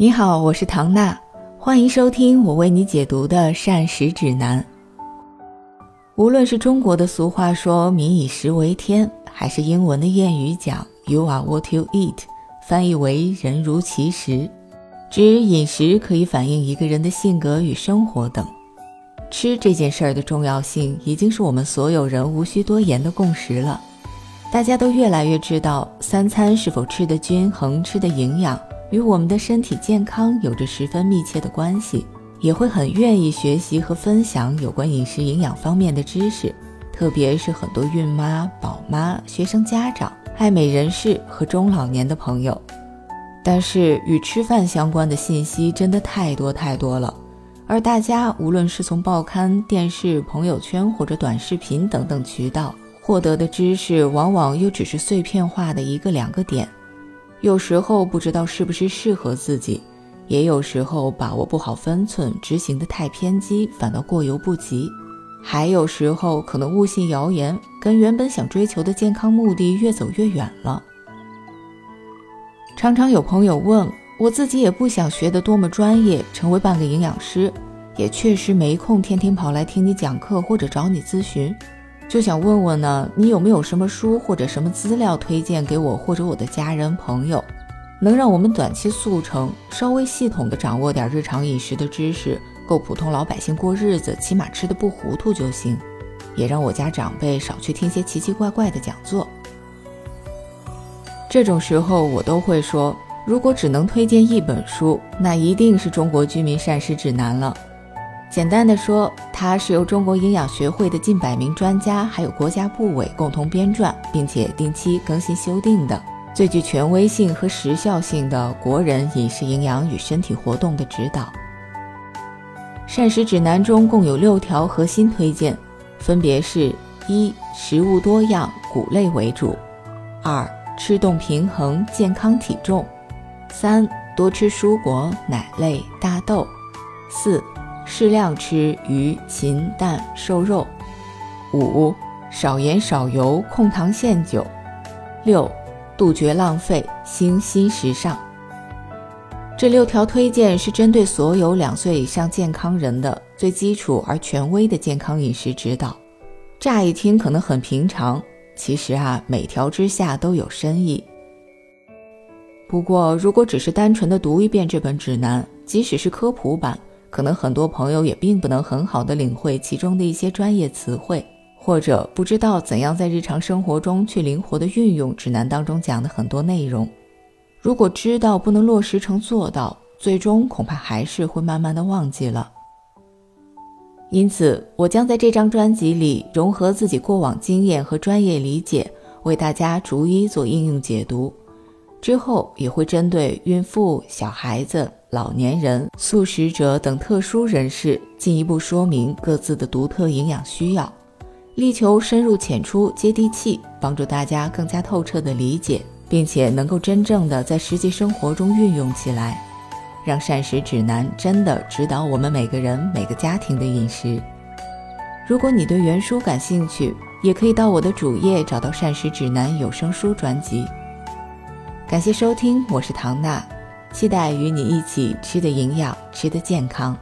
你好，我是唐娜，欢迎收听我为你解读的膳食指南。无论是中国的俗话说“民以食为天”，还是英文的谚语讲 “You are what you eat”，翻译为“人如其食”，指饮食可以反映一个人的性格与生活等。吃这件事儿的重要性，已经是我们所有人无需多言的共识了。大家都越来越知道，三餐是否吃得均衡、吃的营养，与我们的身体健康有着十分密切的关系，也会很愿意学习和分享有关饮食营养方面的知识。特别是很多孕妈、宝妈、学生家长、爱美人士和中老年的朋友。但是与吃饭相关的信息真的太多太多了。而大家无论是从报刊、电视、朋友圈或者短视频等等渠道获得的知识，往往又只是碎片化的一个两个点，有时候不知道是不是适合自己，也有时候把握不好分寸，执行的太偏激，反倒过犹不及，还有时候可能误信谣言，跟原本想追求的健康目的越走越远了。常常有朋友问。我自己也不想学得多么专业，成为半个营养师，也确实没空天天跑来听你讲课或者找你咨询，就想问问呢，你有没有什么书或者什么资料推荐给我或者我的家人朋友，能让我们短期速成，稍微系统的掌握点日常饮食的知识，够普通老百姓过日子，起码吃的不糊涂就行，也让我家长辈少去听些奇奇怪怪的讲座。这种时候我都会说。如果只能推荐一本书，那一定是《中国居民膳食指南》了。简单的说，它是由中国营养学会的近百名专家，还有国家部委共同编撰，并且定期更新修订的最具权威性和时效性的国人饮食营养与身体活动的指导。膳食指南中共有六条核心推荐，分别是：一、食物多样，谷类为主；二、吃动平衡，健康体重。三多吃蔬果、奶类、大豆。四适量吃鱼、禽、蛋、瘦肉。五少盐少油，控糖限酒。六杜绝浪费，兴新时尚。这六条推荐是针对所有两岁以上健康人的最基础而权威的健康饮食指导。乍一听可能很平常，其实啊，每条之下都有深意。不过，如果只是单纯的读一遍这本指南，即使是科普版，可能很多朋友也并不能很好的领会其中的一些专业词汇，或者不知道怎样在日常生活中去灵活的运用指南当中讲的很多内容。如果知道不能落实成做到，最终恐怕还是会慢慢的忘记了。因此，我将在这张专辑里融合自己过往经验和专业理解，为大家逐一做应用解读。之后也会针对孕妇、小孩子、老年人、素食者等特殊人士进一步说明各自的独特营养需要，力求深入浅出、接地气，帮助大家更加透彻的理解，并且能够真正的在实际生活中运用起来，让膳食指南真的指导我们每个人、每个家庭的饮食。如果你对原书感兴趣，也可以到我的主页找到膳食指南有声书专辑。感谢收听，我是唐娜，期待与你一起吃的营养，吃的健康。